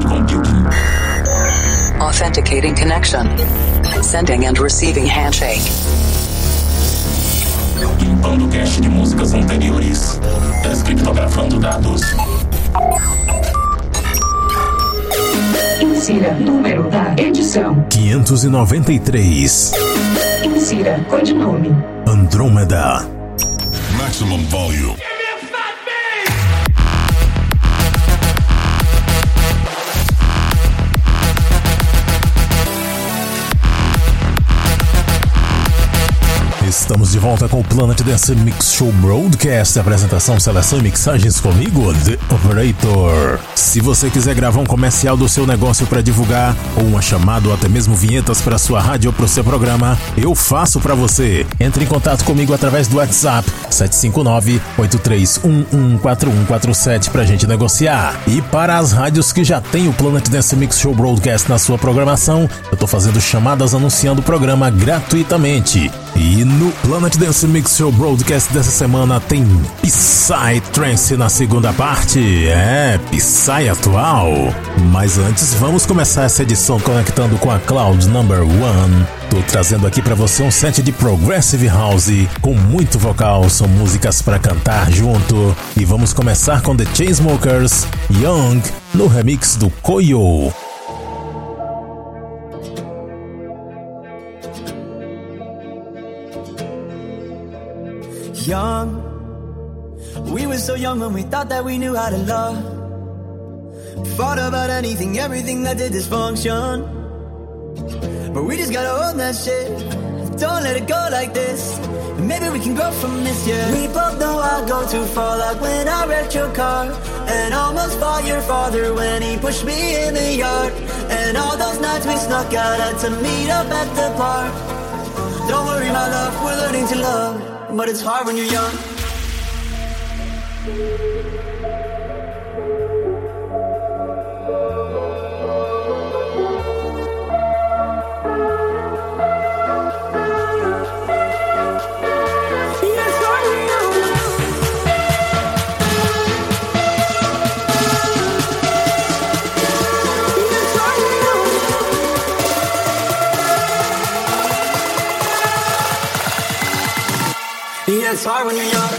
cloud computing. Authenticating connection. Sending and receiving handshake. Limpando cache de músicas anteriores. Descriptografando dados. Insira número da edição. 593. Insira codinome. Andrômeda. Maximum volume. Estamos de volta com o Planet Dance Mix Show Broadcast. Apresentação, seleção e mixagens comigo, The Operator. Se você quiser gravar um comercial do seu negócio para divulgar, ou uma chamada ou até mesmo vinhetas para sua rádio ou para o seu programa, eu faço para você. Entre em contato comigo através do WhatsApp 759-8311-4147 pra gente negociar. E para as rádios que já tem o Planet Dance Mix Show Broadcast na sua programação, eu tô fazendo chamadas anunciando o programa gratuitamente. E no Planet Dance Mix Show Broadcast dessa semana tem Psy Trance na segunda parte. É, Psy atual. Mas antes, vamos começar essa edição conectando com a Cloud Number One. Tô trazendo aqui para você um set de Progressive House com muito vocal, são músicas para cantar junto. E vamos começar com The Chainsmokers, Young, no remix do Koyo. Young. We were so young when we thought that we knew how to love. Fought about anything, everything that did dysfunction. But we just gotta own that shit. Don't let it go like this. Maybe we can grow from this, yeah. We both know I go too far, like when I wrecked your car. And almost fought your father when he pushed me in the yard. And all those nights we snuck out had to meet up at the park. Don't worry, my love, we're learning to love. But it's hard when you're young. It's hard when you're young.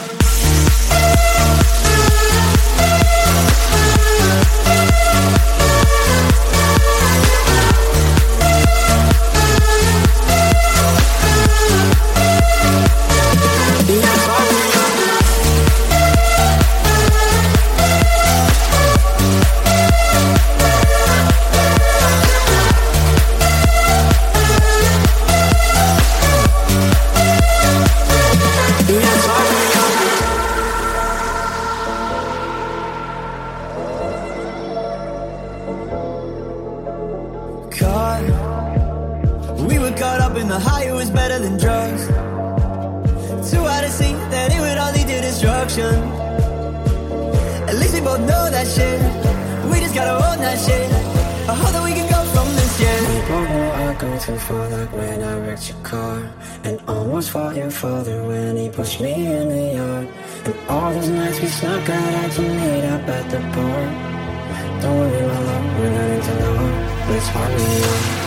At least we both know that shit. We just gotta own that shit. I hope that we can go from this, know I go too far, like when I wrecked your car. And almost fought your father when he pushed me in the yard. And all those nights we snuck out, had to meet up at the bar. Don't worry, my love, we're learning to love. But it's hard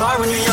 Sorry when you're young.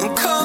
and come.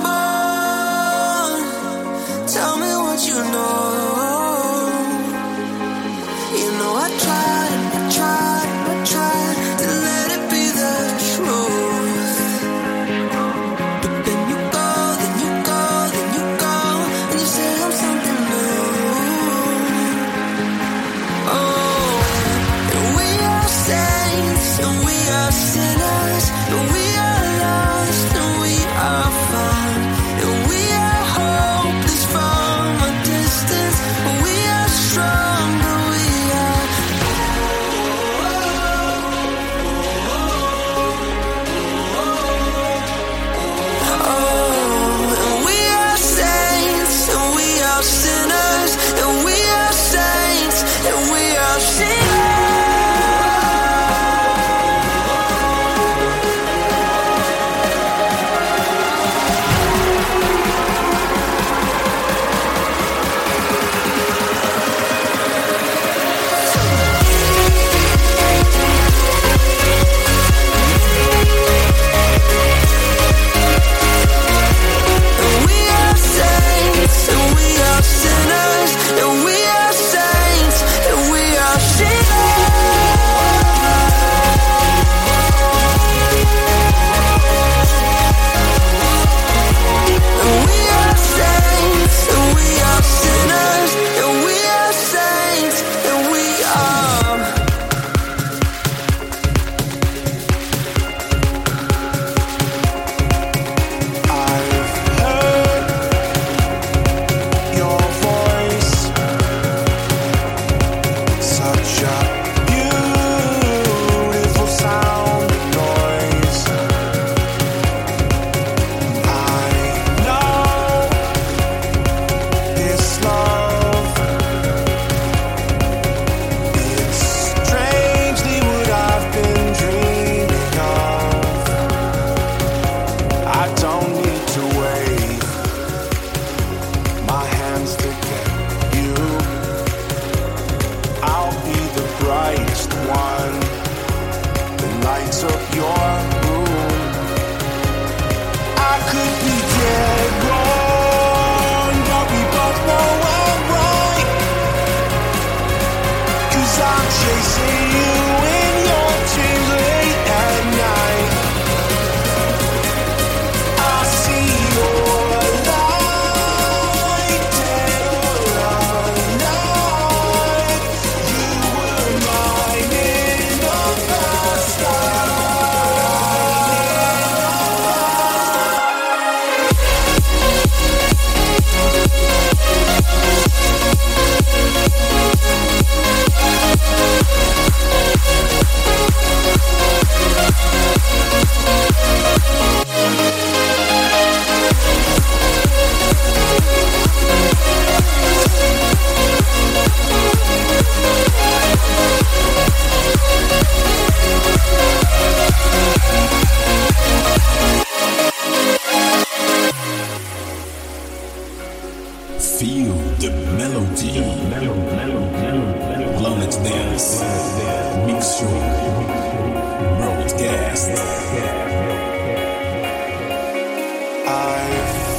I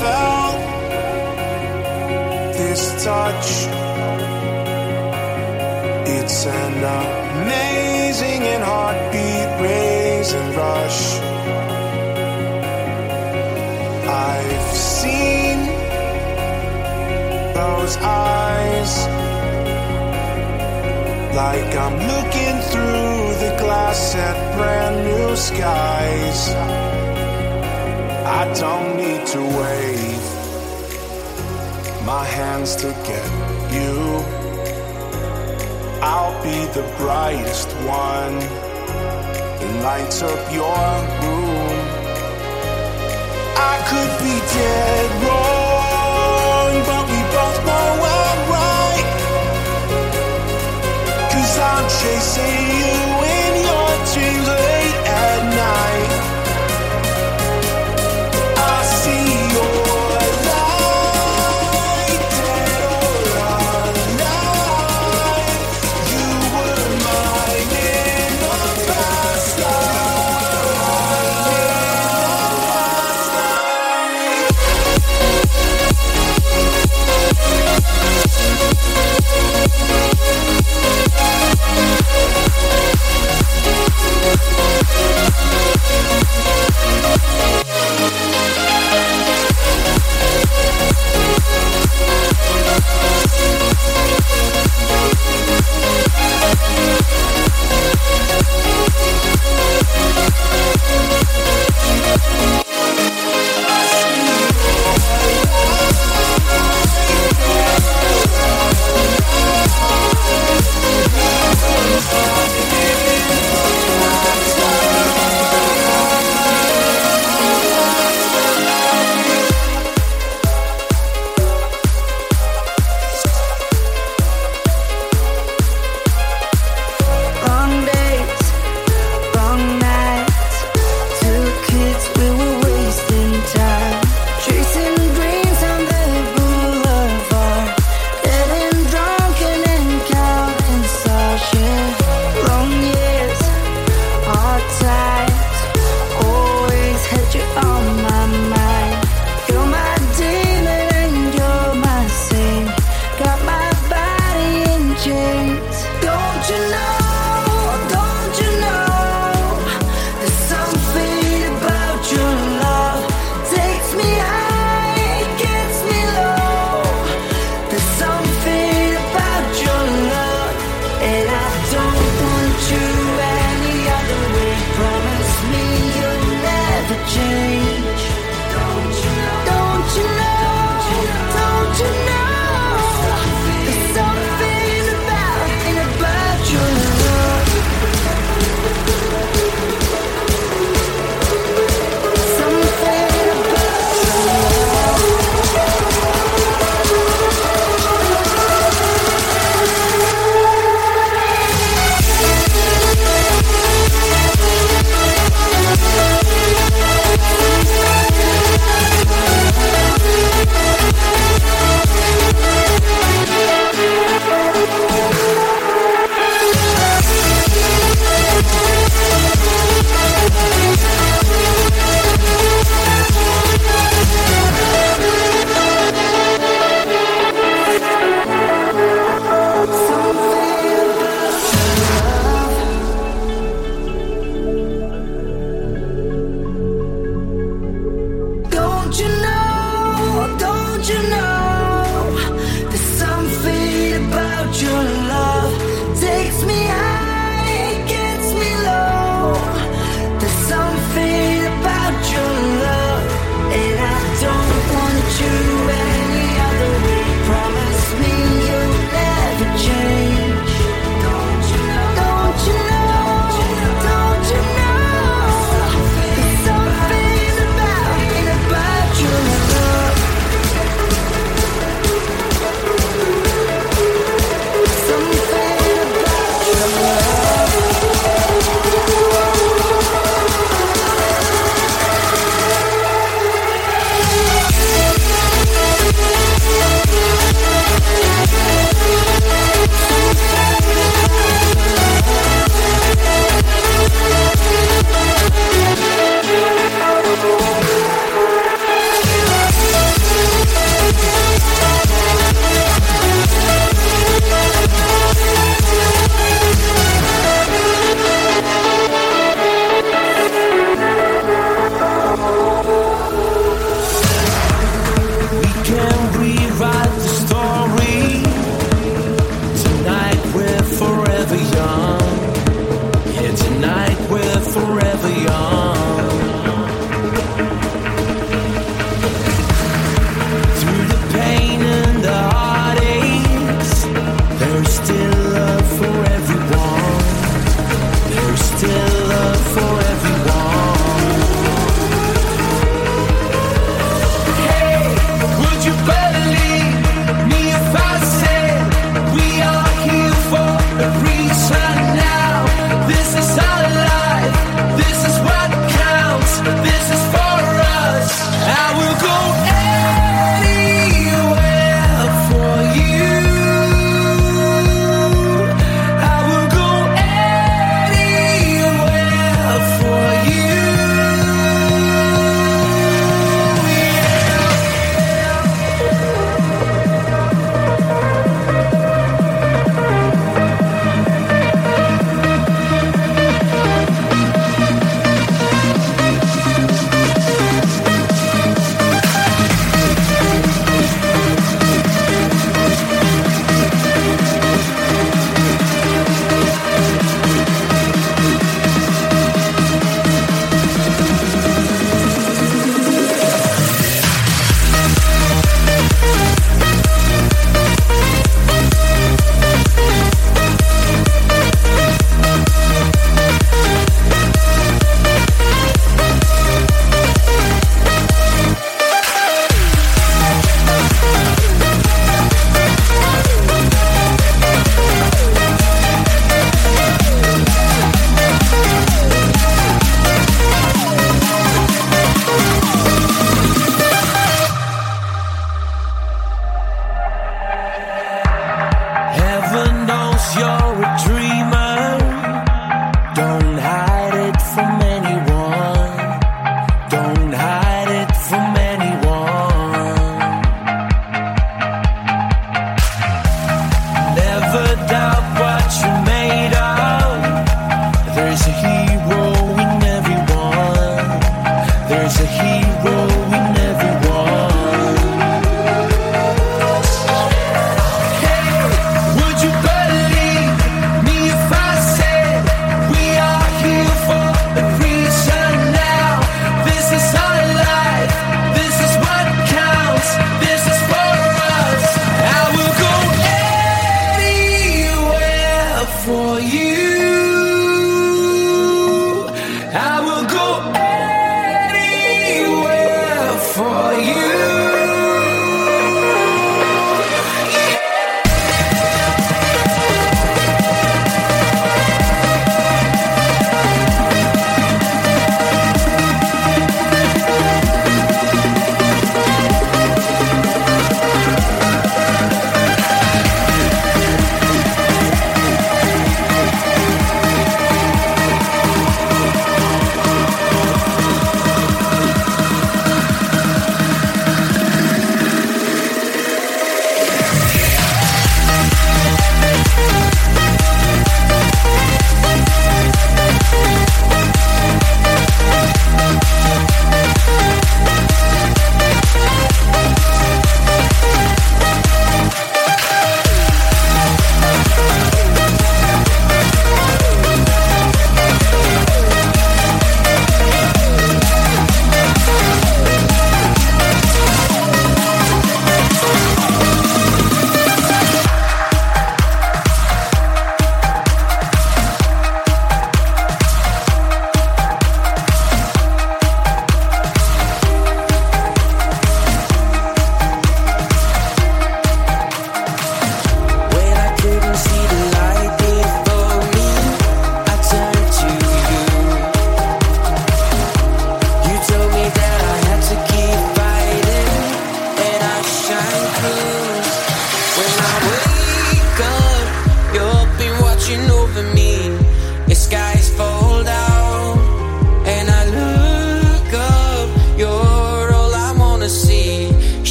felt this touch. It's an amazing and heartbeat raising rush. I've seen those eyes like I'm looking through the glass at brand new skies. I don't need to wave my hands to get you. I'll be the brightest one that lights up your room. I could be dead wrong. say you Música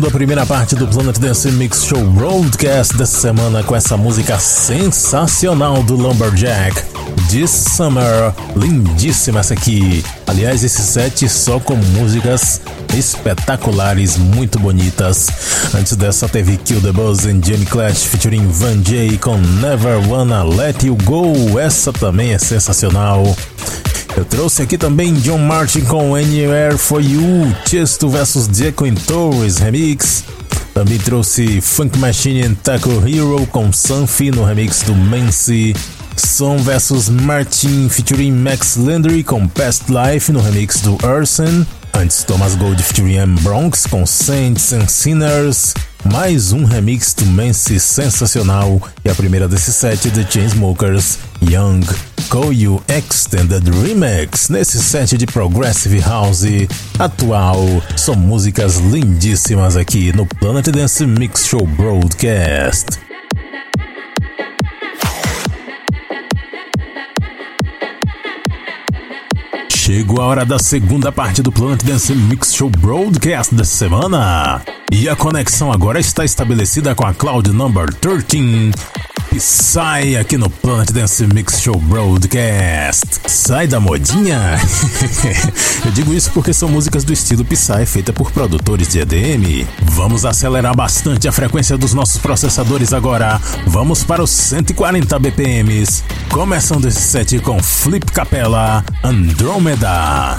Fechando a primeira parte do Planet Dance Mix Show Broadcast dessa semana com essa música sensacional do Lumberjack, This Summer. Lindíssima essa aqui. Aliás, esse set só com músicas espetaculares, muito bonitas. Antes dessa teve Kill the Buzz and Jamie Clash featuring Van Jay com Never Wanna Let You Go. Essa também é sensacional. Eu trouxe aqui também John Martin com Anywhere For You, Chesto vs Jaco Torres remix. Também trouxe Funk Machine and Taco Hero com Sunfi no remix do Mancy. Son vs Martin featuring Max Landry com Past Life no remix do Urson. Antes Thomas Gold featuring M Bronx com Saints and Sinners. Mais um remix do Mancy sensacional e a primeira desse set The Chainsmokers Young You Extended Remix nesse set de Progressive House atual. São músicas lindíssimas aqui no Planet Dance Mix Show Broadcast. Chegou a hora da segunda parte do Planet Dance Mix Show Broadcast dessa semana. E a conexão agora está estabelecida com a Cloud Number 13. Psy aqui no Planet Dance Mix Show Broadcast. Sai da modinha? Eu digo isso porque são músicas do estilo Psy feita por produtores de EDM. Vamos acelerar bastante a frequência dos nossos processadores agora. Vamos para os 140 BPMs. Começando esse set com Flip Capella Andromeda.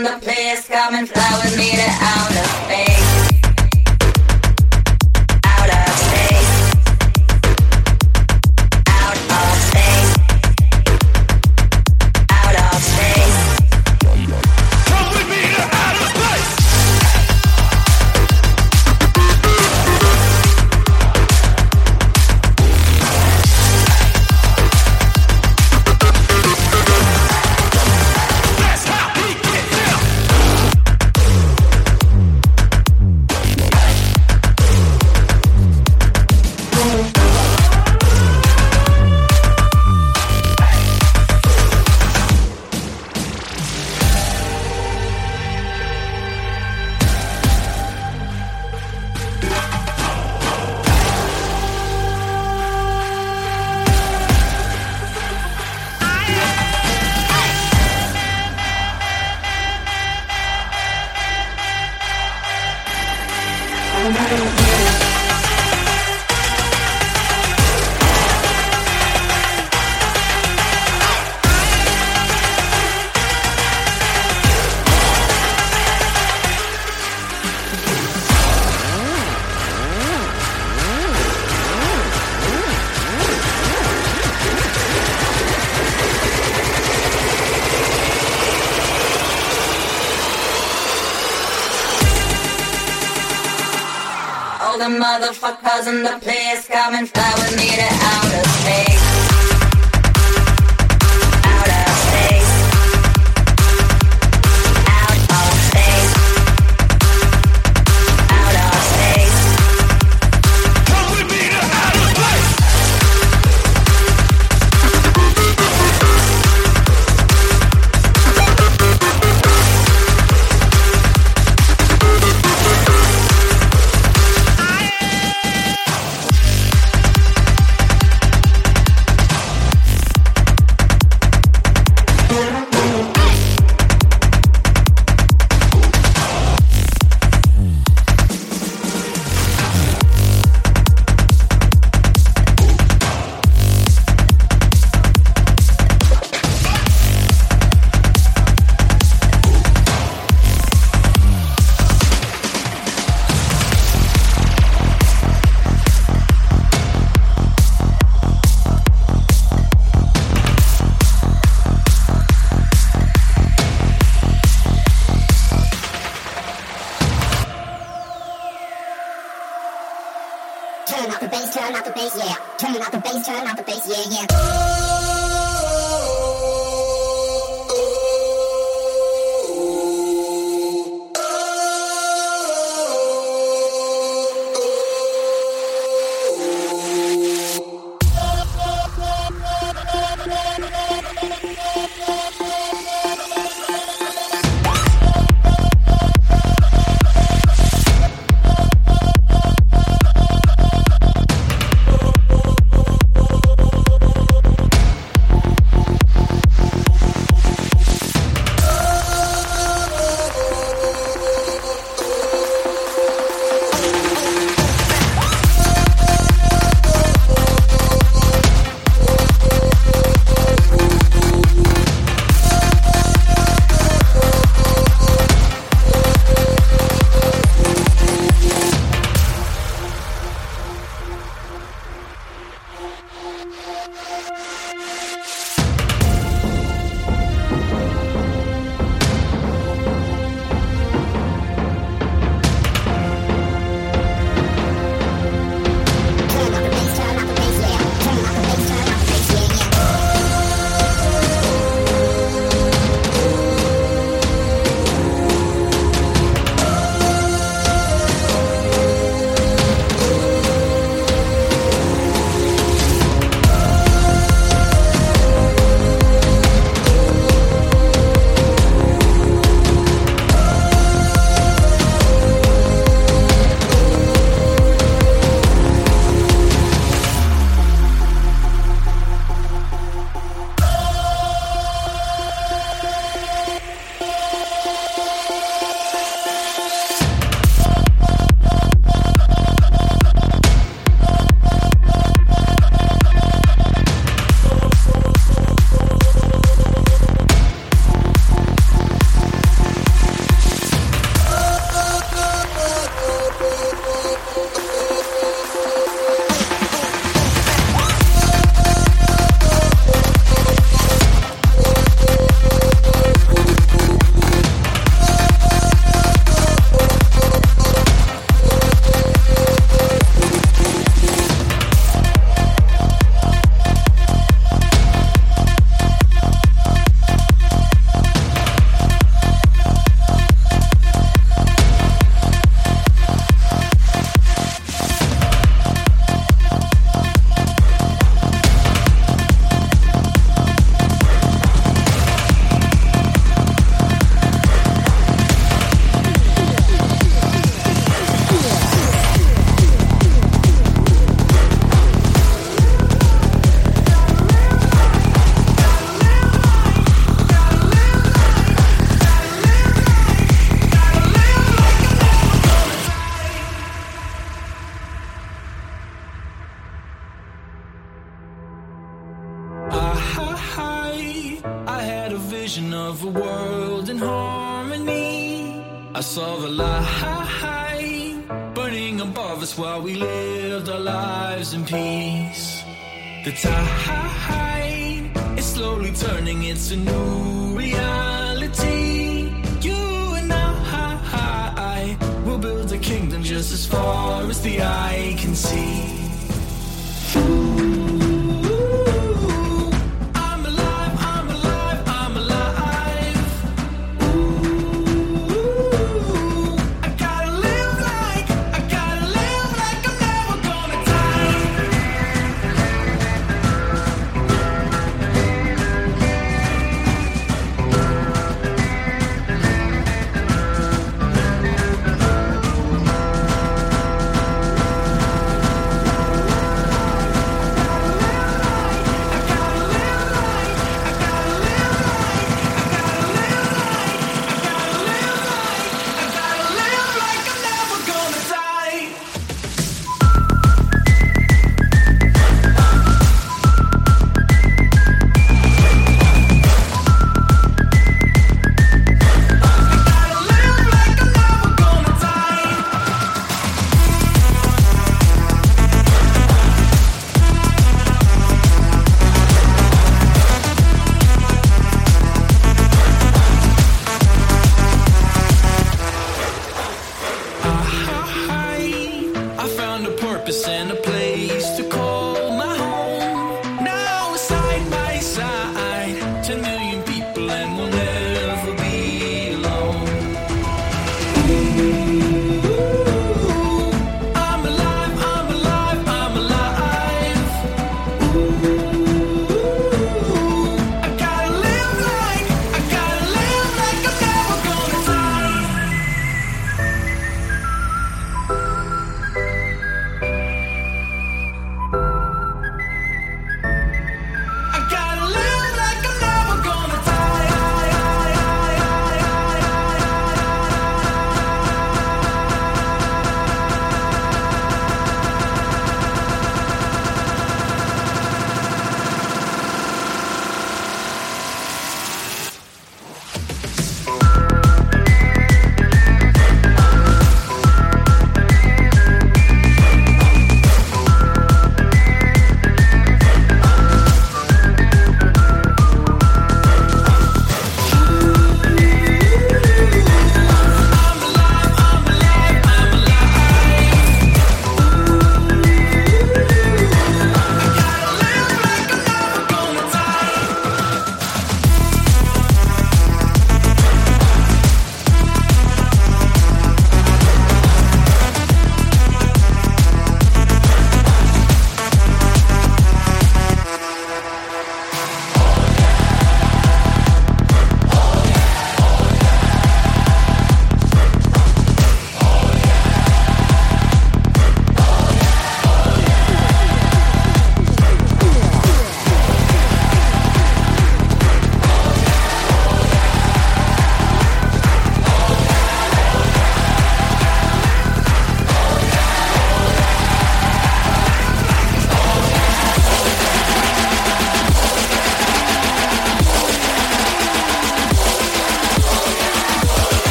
The the the place, come and fly with me to Alma.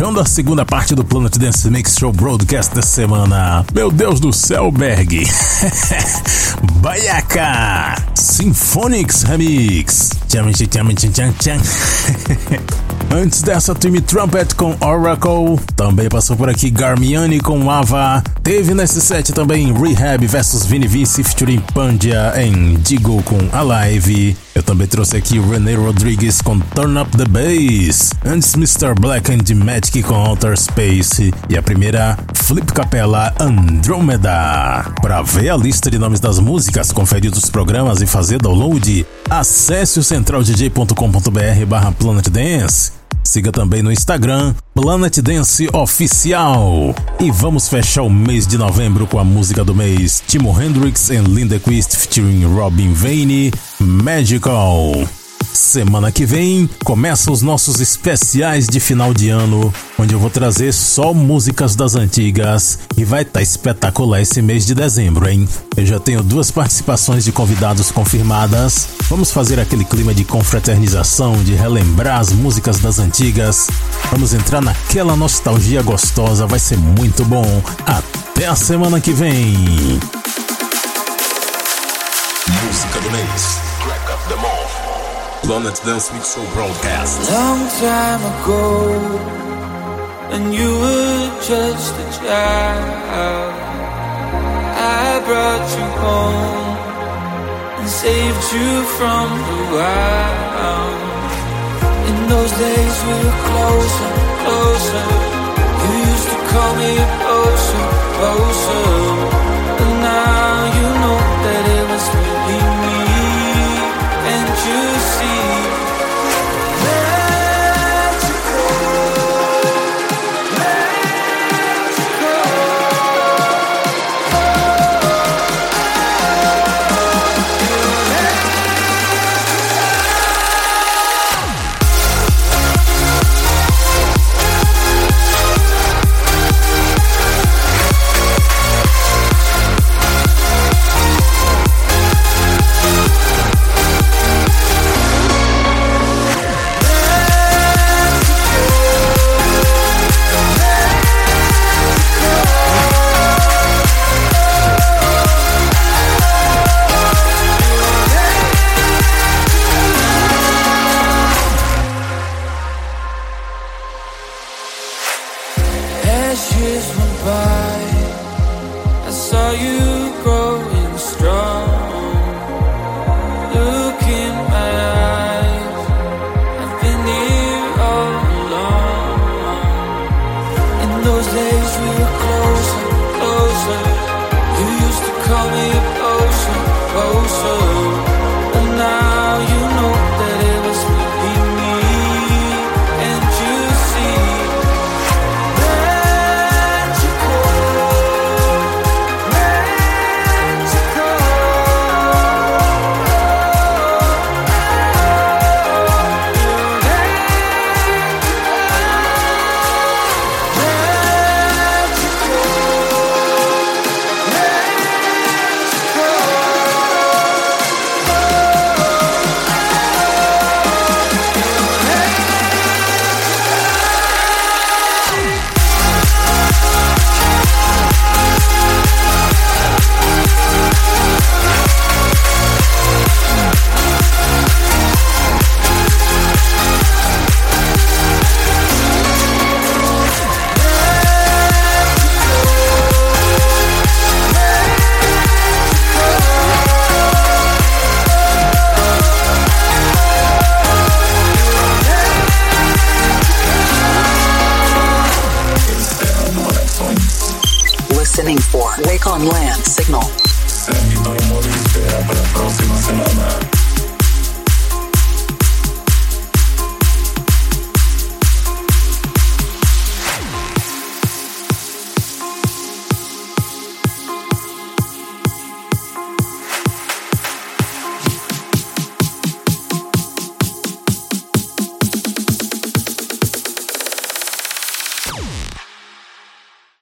Fechando a segunda parte do Planet Dance Mix Show Broadcast da semana. Meu Deus do céu, Berg! Baiaca! Symphonics Remix! Antes dessa, Timmy Trumpet com Oracle. Também passou por aqui Garmiani com Ava. Teve nesse set também Rehab vs Vini Vici featuring Pandia em Digo com Alive. Eu também trouxe aqui René Rodrigues com Turn Up the Bass. Antes, Mr. Black and Magic com Outer Space. E a primeira, Flip Capella Andromeda. Para ver a lista de nomes das músicas, conferir os programas e fazer download, acesse o centraldj.com.br barra Planet Dance. Siga também no Instagram Planet Dance Oficial. E vamos fechar o mês de novembro com a música do mês Timo Hendrix and Linda Quist featuring Robin Vane, Magical. Semana que vem começa os nossos especiais de final de ano, onde eu vou trazer só músicas das antigas e vai estar tá espetacular esse mês de dezembro, hein? Eu já tenho duas participações de convidados confirmadas. Vamos fazer aquele clima de confraternização, de relembrar as músicas das antigas. Vamos entrar naquela nostalgia gostosa, vai ser muito bom. Até a semana que vem. Música do mês. Track of the month. Planet Dance Mix Show Broadcast. Long time ago, when you were just a child, I brought you home and saved you from the wild. In those days, we were closer, closer. You used to call me closer, closer.